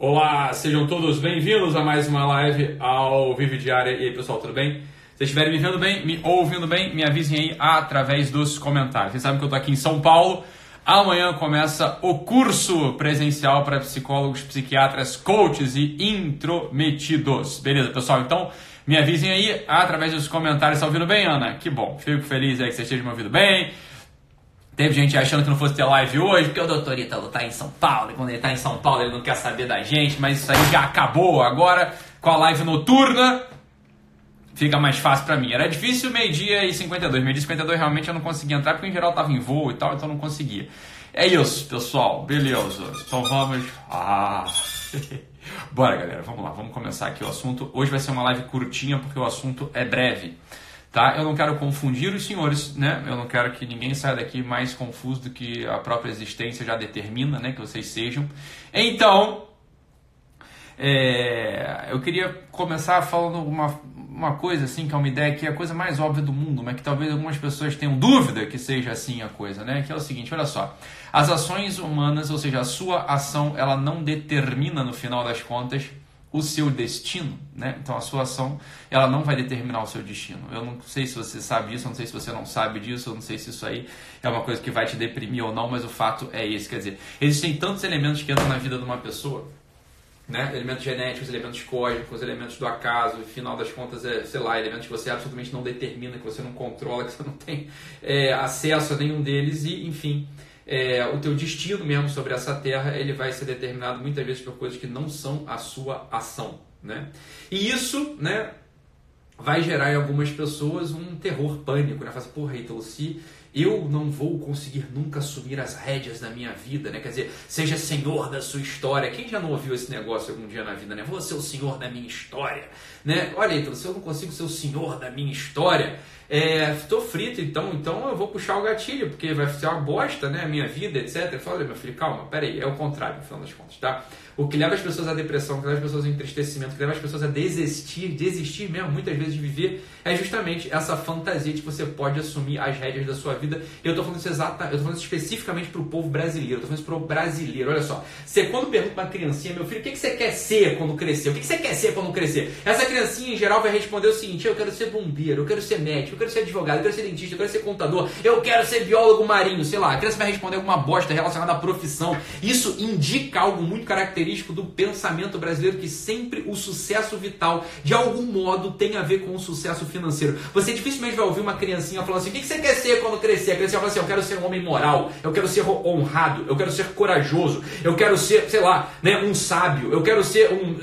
Olá, sejam todos bem-vindos a mais uma live ao Vive Diária. E aí, pessoal, tudo bem? Se estiverem me vendo bem, me ouvindo bem, me avisem aí através dos comentários. Vocês sabem que eu tô aqui em São Paulo. Amanhã começa o curso presencial para psicólogos, psiquiatras, coaches e intrometidos. Beleza, pessoal? Então, me avisem aí através dos comentários. Tá ouvindo bem, Ana? Que bom. Fico feliz aí que vocês estejam me ouvindo bem. Teve gente achando que não fosse ter live hoje, porque o doutor Ítalo tá em São Paulo, e quando ele tá em São Paulo ele não quer saber da gente, mas isso aí já acabou. Agora, com a live noturna, fica mais fácil para mim. Era difícil meio-dia e 52. Meio-dia e 52 realmente eu não conseguia entrar, porque em geral tava em voo e tal, então eu não conseguia. É isso, pessoal. Beleza. Então vamos. Ah. Bora, galera. Vamos lá. Vamos começar aqui o assunto. Hoje vai ser uma live curtinha, porque o assunto é breve tá? Eu não quero confundir os senhores, né? Eu não quero que ninguém saia daqui mais confuso do que a própria existência já determina, né? Que vocês sejam. Então, é, eu queria começar falando uma, uma coisa assim, que é uma ideia que é a coisa mais óbvia do mundo, mas que talvez algumas pessoas tenham dúvida que seja assim a coisa, né? Que é o seguinte, olha só. As ações humanas, ou seja, a sua ação, ela não determina no final das contas o seu destino, né? Então a sua ação, ela não vai determinar o seu destino. Eu não sei se você sabe disso, eu não sei se você não sabe disso, eu não sei se isso aí é uma coisa que vai te deprimir ou não, mas o fato é esse, quer dizer, existem tantos elementos que entram na vida de uma pessoa, né? Elementos genéticos, elementos cósmicos, elementos do acaso, e final das contas, é, sei lá, elementos que você absolutamente não determina, que você não controla, que você não tem é, acesso a nenhum deles, e enfim, é, o teu destino mesmo sobre essa terra ele vai ser determinado muitas vezes por coisas que não são a sua ação, né? E isso, né, vai gerar em algumas pessoas um terror, pânico, né? Fala assim, porra, então se eu não vou conseguir nunca assumir as rédeas da minha vida, né? Quer dizer, seja senhor da sua história. Quem já não ouviu esse negócio algum dia na vida, né? Vou ser o senhor da minha história, né? Olha, então, se eu não consigo ser o senhor da minha história, estou é, frito, então, então eu vou puxar o gatilho, porque vai ser uma bosta, né? A minha vida, etc. Eu falo, olha, meu filho, calma, peraí, é o contrário, no final das contas, tá? O que leva as pessoas à depressão, o que leva as pessoas ao entristecimento, o que leva as pessoas a desistir, desistir mesmo, muitas vezes, de viver, é justamente essa fantasia de que você pode assumir as rédeas da sua vida. E eu estou falando isso exata, eu tô falando isso especificamente para o povo brasileiro, eu tô falando isso para o brasileiro. Olha só, você quando pergunta para uma criancinha, meu filho, o que, que você quer ser quando crescer? O que, que você quer ser quando crescer? Essa criancinha, em geral, vai responder o seguinte: eu quero ser bombeiro, eu quero ser médico, eu quero ser advogado, eu quero ser dentista, eu quero ser contador, eu quero ser biólogo marinho, sei lá. A criança vai responder alguma bosta relacionada à profissão. Isso indica algo muito característico do pensamento brasileiro que sempre o sucesso vital, de algum modo, tem a ver com o sucesso financeiro. Você dificilmente vai ouvir uma criancinha falando assim: o que você quer ser quando crescer? A criancinha fala assim: eu quero ser um homem moral, eu quero ser honrado, eu quero ser corajoso, eu quero ser, sei lá, né, um sábio, eu quero ser um.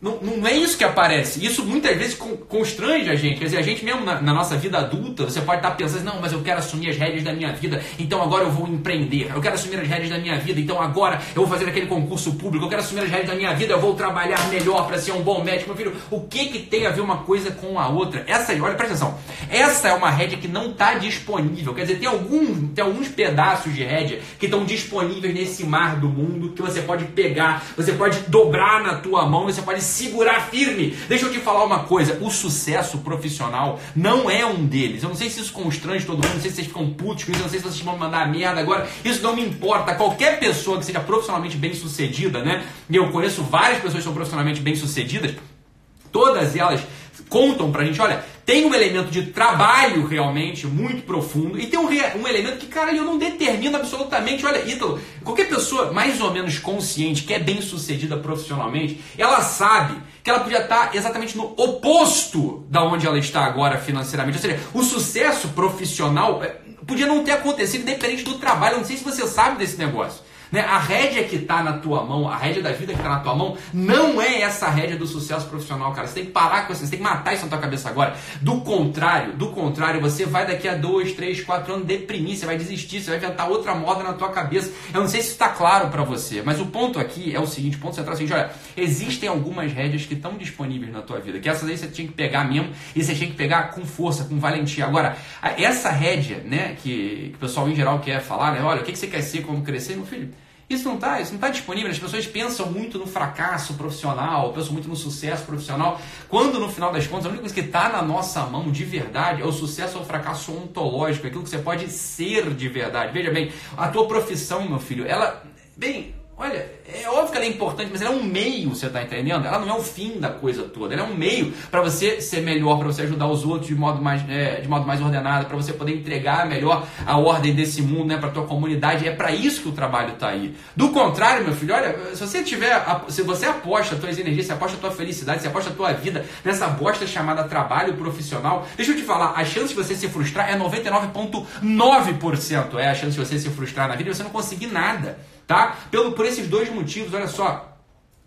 Não, não é isso que aparece. Isso muitas vezes constrange a gente. Quer dizer, a gente mesmo na, na, nossa vida adulta, você pode estar pensando, não, mas eu quero assumir as rédeas da minha vida, então agora eu vou empreender. Eu quero assumir as rédeas da minha vida, então agora eu vou fazer aquele concurso público. Eu quero assumir as rédeas da minha vida, eu vou trabalhar melhor para ser um bom médico. Meu filho, o que, que tem a ver uma coisa com a outra? Essa aí, olha, presta atenção. Essa é uma rédea que não está disponível. Quer dizer, tem, algum, tem alguns pedaços de rédea que estão disponíveis nesse mar do mundo que você pode pegar, você pode dobrar na tua mão, você pode segurar firme. Deixa eu te falar uma coisa: o sucesso profissional não é um deles. Eu não sei se isso constrange todo mundo, não sei se vocês ficam putos com isso, não sei se vocês vão mandar merda agora. Isso não me importa. Qualquer pessoa que seja profissionalmente bem sucedida, né? E eu conheço várias pessoas que são profissionalmente bem sucedidas, todas elas contam pra gente, olha, tem um elemento de trabalho realmente muito profundo e tem um, um elemento que, cara, eu não determino absolutamente. Olha, Ítalo, qualquer pessoa mais ou menos consciente, que é bem sucedida profissionalmente, ela sabe que ela podia estar exatamente no oposto da onde ela está agora financeiramente. Ou seja, o sucesso profissional eh, podia não ter acontecido independente do trabalho. Eu não sei se você sabe desse negócio. Né? A rédea que está na tua mão, a rédea da vida que está na tua mão, não é essa rédea do sucesso profissional, cara. Você tem que parar com isso, você tem que matar isso na tua cabeça agora. Do contrário, do contrário, você vai daqui a dois, três, quatro anos deprimir, você vai desistir, você vai inventar outra moda na tua cabeça. Eu não sei se está claro para você, mas o ponto aqui é o seguinte, o ponto central é o seguinte, olha, existem algumas rédeas que estão disponíveis na tua vida, que essas aí você tinha que pegar mesmo, e você tinha que pegar com força, com valentia. Agora, essa rédea, né, que, que o pessoal em geral quer falar, né, olha, o que, que você quer ser quando crescer, meu filho? Isso não está isso não tá disponível. As pessoas pensam muito no fracasso profissional, pensam muito no sucesso profissional, quando no final das contas a única coisa que está na nossa mão de verdade é o sucesso ou o fracasso ontológico, aquilo que você pode ser de verdade. Veja bem, a tua profissão, meu filho, ela. Bem, é importante, mas ela é um meio, você está entendendo? Ela não é o fim da coisa toda. Ela é um meio para você ser melhor, para você ajudar os outros de modo mais, é, de modo mais ordenado, para você poder entregar melhor a ordem desse mundo, né, para tua comunidade. É para isso que o trabalho está aí. Do contrário, meu filho, olha, se você tiver, se você aposta as tuas energias, se aposta a tua felicidade, se aposta a tua vida nessa bosta chamada trabalho profissional, deixa eu te falar, a chance de você se frustrar é 99,9%. É a chance de você se frustrar na vida e você não conseguir nada tá? Pelo, por esses dois motivos, olha só.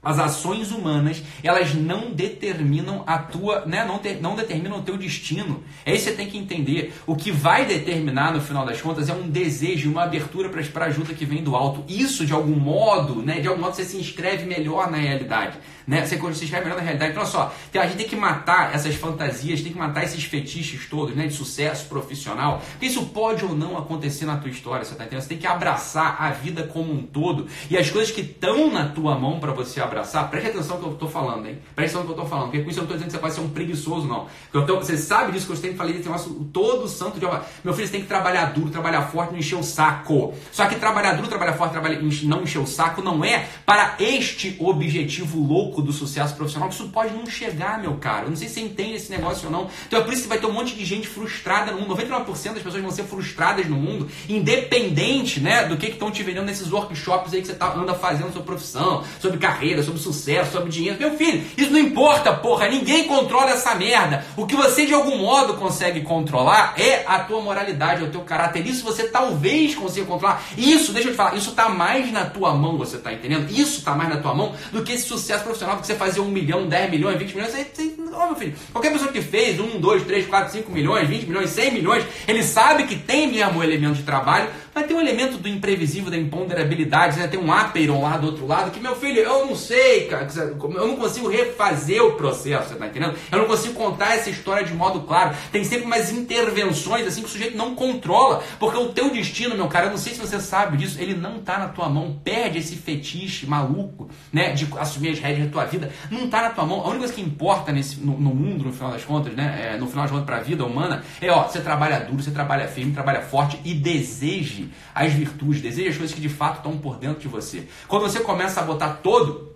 As ações humanas, elas não determinam a tua, né, não, ter, não determinam o teu destino. É isso que você tem que entender. O que vai determinar, no final das contas, é um desejo, uma abertura para a ajuda que vem do alto. Isso, de algum modo, né, de algum modo, você se inscreve melhor na realidade. Né? Você se inscreve melhor na realidade. Então, olha só, a gente tem que matar essas fantasias, tem que matar esses fetiches todos, né, de sucesso profissional. Porque isso pode ou não acontecer na tua história, você tá entendendo? Você tem que abraçar a vida como um todo. E as coisas que estão na tua mão para você abraçar, preste atenção no que eu estou falando, hein? Preste atenção no que eu estou falando, porque com isso eu não estou dizendo que você vai ser um preguiçoso, não. Tô, você sabe disso que eu sempre falei desse negócio todo santo dia. Meu filho, você tem que trabalhar duro, trabalhar forte, não encher o saco. Só que trabalhar duro, trabalhar forte, trabalhar, não encher o saco não é para este objetivo louco do sucesso profissional, que isso pode não chegar, meu caro. Eu não sei se você entende esse negócio ou não. Então é por isso que vai ter um monte de gente frustrada no mundo. 99% das pessoas vão ser frustradas no mundo, independente né, do que estão te vendendo nesses workshops aí que você tá, anda fazendo sobre profissão, sobre carreira, sobre sucesso, sobre dinheiro. Meu filho, isso não importa, porra. Ninguém controla essa merda. O que você de algum modo consegue controlar é a tua moralidade, é o teu caráter. Isso você talvez consiga controlar. Isso, deixa eu te falar, isso tá mais na tua mão, você tá entendendo? Isso tá mais na tua mão do que esse sucesso profissional que você fazer 1 milhão, 10 milhões, 20 milhões. Você, você, oh, meu filho, qualquer pessoa que fez 1, 2, 3, 4, 5 milhões, 20 milhões, 100 milhões, ele sabe que tem mesmo o elemento de trabalho, vai ter um elemento do imprevisível, da imponderabilidade, né? tem um Aperon lá do outro lado, que, meu filho, eu não sei, cara, eu não consigo refazer o processo, você tá entendendo? Eu não consigo contar essa história de modo claro. Tem sempre umas intervenções, assim, que o sujeito não controla, porque o teu destino, meu cara, eu não sei se você sabe disso, ele não tá na tua mão. Perde esse fetiche maluco, né, de assumir as rédeas da tua vida. Não tá na tua mão. A única coisa que importa nesse, no, no mundo, no final das contas, né, é, no final das contas, pra vida humana, é, ó, você trabalha duro, você trabalha firme, trabalha forte e deseje as virtudes, deseje as coisas que de fato estão por dentro de você. Quando você começa a botar todo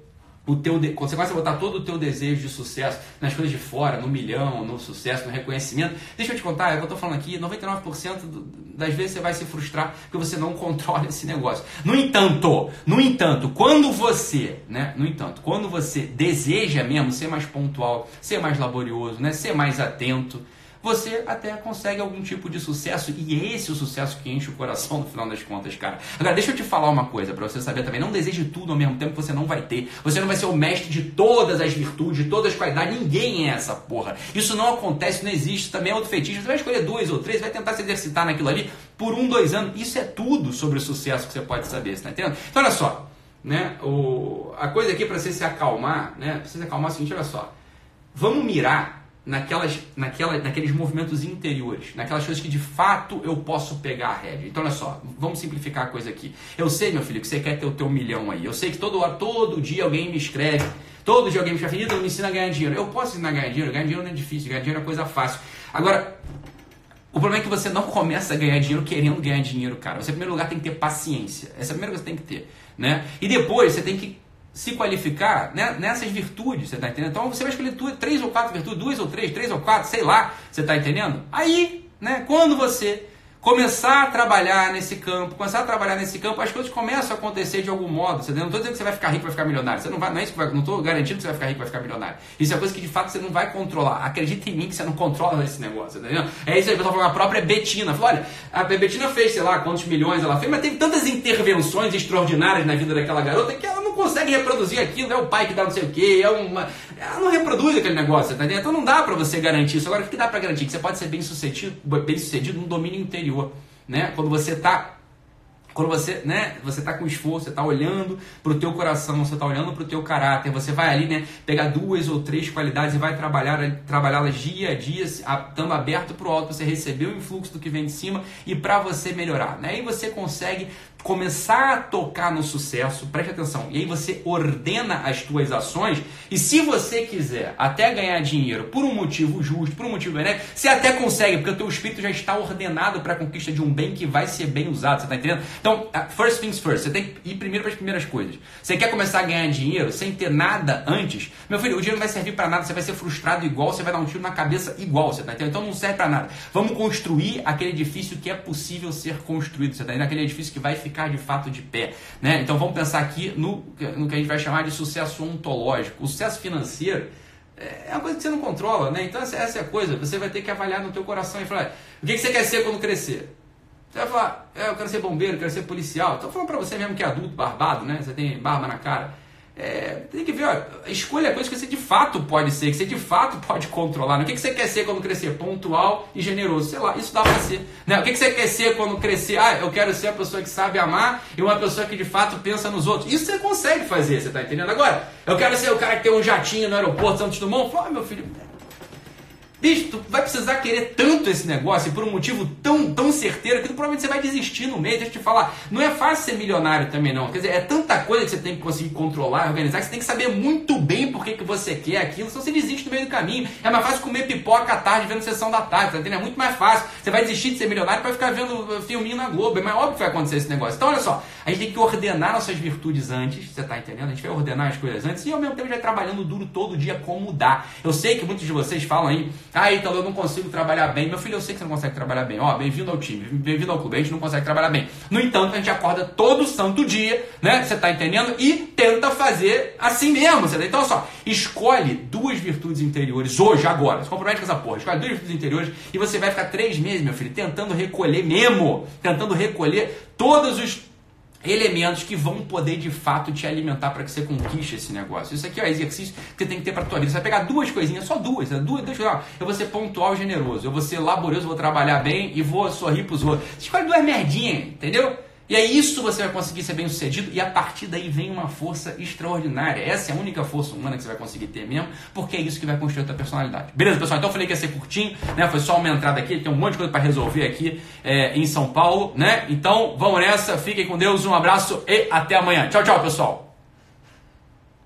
o teu de... quando você começa a botar todo o teu desejo de sucesso nas coisas de fora, no milhão, no sucesso, no reconhecimento, deixa eu te contar, é o que eu estou falando aqui, 99% das vezes você vai se frustrar porque você não controla esse negócio. No entanto, no entanto, quando você, né, no entanto, quando você deseja mesmo ser mais pontual, ser mais laborioso, né, ser mais atento, você até consegue algum tipo de sucesso. E é esse o sucesso que enche o coração no final das contas, cara. Agora, deixa eu te falar uma coisa para você saber também. Não deseje tudo ao mesmo tempo que você não vai ter. Você não vai ser o mestre de todas as virtudes, de todas as qualidades. Ninguém é essa porra. Isso não acontece, não existe. Também é outro fetiche. Você vai escolher dois ou três, vai tentar se exercitar naquilo ali por um, dois anos. Isso é tudo sobre o sucesso que você pode saber, você tá entendendo? Então, olha só. Né? O, a coisa aqui para você se acalmar, né? Pra você se acalmar é o seguinte, olha só. Vamos mirar naquelas, naquela, naqueles movimentos interiores, naquelas coisas que de fato eu posso pegar a rédea. Então, olha só, vamos simplificar a coisa aqui. Eu sei, meu filho, que você quer ter o teu milhão aí. Eu sei que todo, todo dia alguém me escreve, todo dia alguém me escreve, me ensina a ganhar dinheiro. Eu posso ensinar a ganhar dinheiro? Ganhar dinheiro não é difícil, ganhar dinheiro é coisa fácil. Agora, o problema é que você não começa a ganhar dinheiro querendo ganhar dinheiro, cara. Você, em primeiro lugar, tem que ter paciência. Essa é a primeira coisa que você tem que ter. Né? E depois, você tem que se qualificar né, nessas virtudes, você está entendendo? Então você vai escolher três ou quatro virtudes, duas ou três, três ou quatro, sei lá, você está entendendo? Aí, né, quando você começar a trabalhar nesse campo, começar a trabalhar nesse campo, as coisas começam a acontecer de algum modo. Você não estou dizendo que você vai ficar rico, vai ficar milionário. Você não vai, não é isso que vai, não estou garantindo que você vai ficar rico, vai ficar milionário. Isso é coisa que de fato você não vai controlar. Acredita em mim que você não controla esse negócio, tá? É isso aí, pessoal falou, a própria Betina. Falou, olha, a Betina fez, sei lá, quantos milhões ela fez, mas teve tantas intervenções extraordinárias na vida daquela garota que ela consegue reproduzir aquilo, é o pai que dá não sei o quê, é uma. Ela não reproduz aquele negócio, tá? Então não dá para você garantir isso. Agora, o que dá para garantir? Que você pode ser bem sucedido, bem sucedido no domínio interior né? Quando você está quando você, né, você tá com esforço, você está olhando para o teu coração, você está olhando para o teu caráter, você vai ali, né, pegar duas ou três qualidades e vai trabalhar trabalhá-las dia a dia, estando aberto para o alto, você receber o influxo do que vem de cima e para você melhorar, né? Aí você consegue começar a tocar no sucesso, preste atenção, e aí você ordena as tuas ações, e se você quiser até ganhar dinheiro por um motivo justo, por um motivo benéfico, você até consegue, porque o teu espírito já está ordenado para a conquista de um bem que vai ser bem usado, você está entendendo? Então, first things first, você tem que ir primeiro para as primeiras coisas. Você quer começar a ganhar dinheiro sem ter nada antes? Meu filho, o dinheiro não vai servir para nada, você vai ser frustrado igual, você vai dar um tiro na cabeça igual, você está entendendo? Então não serve para nada. Vamos construir aquele edifício que é possível ser construído, você está entendendo? Aquele edifício que vai ficar de fato de pé, né? Então vamos pensar aqui no, no que a gente vai chamar de sucesso ontológico. O sucesso financeiro é uma coisa que você não controla, né? Então essa é a coisa, você vai ter que avaliar no teu coração e falar, o que você quer ser quando crescer? Você vai falar, é, eu quero ser bombeiro, quero ser policial. Estou falando para você mesmo que é adulto, barbado, né? Você tem barba na cara. É, tem que ver, ó, escolha coisas que você de fato pode ser, que você de fato pode controlar. Né? O que, que você quer ser quando crescer? Pontual e generoso. Sei lá, isso dá pra ser. Né? O que, que você quer ser quando crescer? Ah, eu quero ser a pessoa que sabe amar e uma pessoa que de fato pensa nos outros. Isso você consegue fazer, você tá entendendo? Agora, eu quero ser o cara que tem um jatinho no aeroporto Santos Dumont. Fala, meu filho, Bicho, tu vai precisar querer tanto esse negócio e por um motivo tão, tão certeiro que tu, provavelmente você vai desistir no meio. Deixa eu te falar, não é fácil ser milionário também não. Quer dizer, é tanta coisa que você tem que conseguir controlar, organizar, que você tem que saber muito bem por que, que você quer aquilo, senão você desiste no meio do caminho. É mais fácil comer pipoca à tarde vendo sessão da tarde, tá entendendo? É muito mais fácil. Você vai desistir de ser milionário para ficar vendo uh, filminho na Globo. É mais óbvio que vai acontecer esse negócio. Então, olha só, a gente tem que ordenar nossas virtudes antes, você tá entendendo? A gente vai ordenar as coisas antes e ao mesmo tempo já trabalhando duro todo dia como dá. Eu sei que muitos de vocês falam aí, ah, então eu não consigo trabalhar bem. Meu filho, eu sei que você não consegue trabalhar bem. Ó, bem-vindo ao time, bem-vindo ao clube. A gente não consegue trabalhar bem. No entanto, a gente acorda todo santo dia, né? Você tá entendendo? E tenta fazer assim mesmo. Você tá? Então, olha só, escolhe duas virtudes interiores hoje, agora. Se compromete com essa porra. Escolhe duas virtudes interiores e você vai ficar três meses, meu filho, tentando recolher mesmo. Tentando recolher todos os elementos que vão poder de fato te alimentar para que você conquiste esse negócio. Isso aqui é exercício que você tem que ter para tua vida. Você vai pegar duas coisinhas, só duas, né? duas, duas. Eu vou ser pontual e generoso, eu vou ser laborioso, vou trabalhar bem e vou sorrir para os outros. Você escolhe duas merdinhas, entendeu? E é isso você vai conseguir ser bem sucedido e a partir daí vem uma força extraordinária. Essa é a única força humana que você vai conseguir ter mesmo, porque é isso que vai construir a tua personalidade. Beleza, pessoal? Então eu falei que ia ser curtinho, né? Foi só uma entrada aqui, tem um monte de coisa para resolver aqui é, em São Paulo, né? Então vamos nessa, fiquem com Deus, um abraço e até amanhã. Tchau, tchau, pessoal!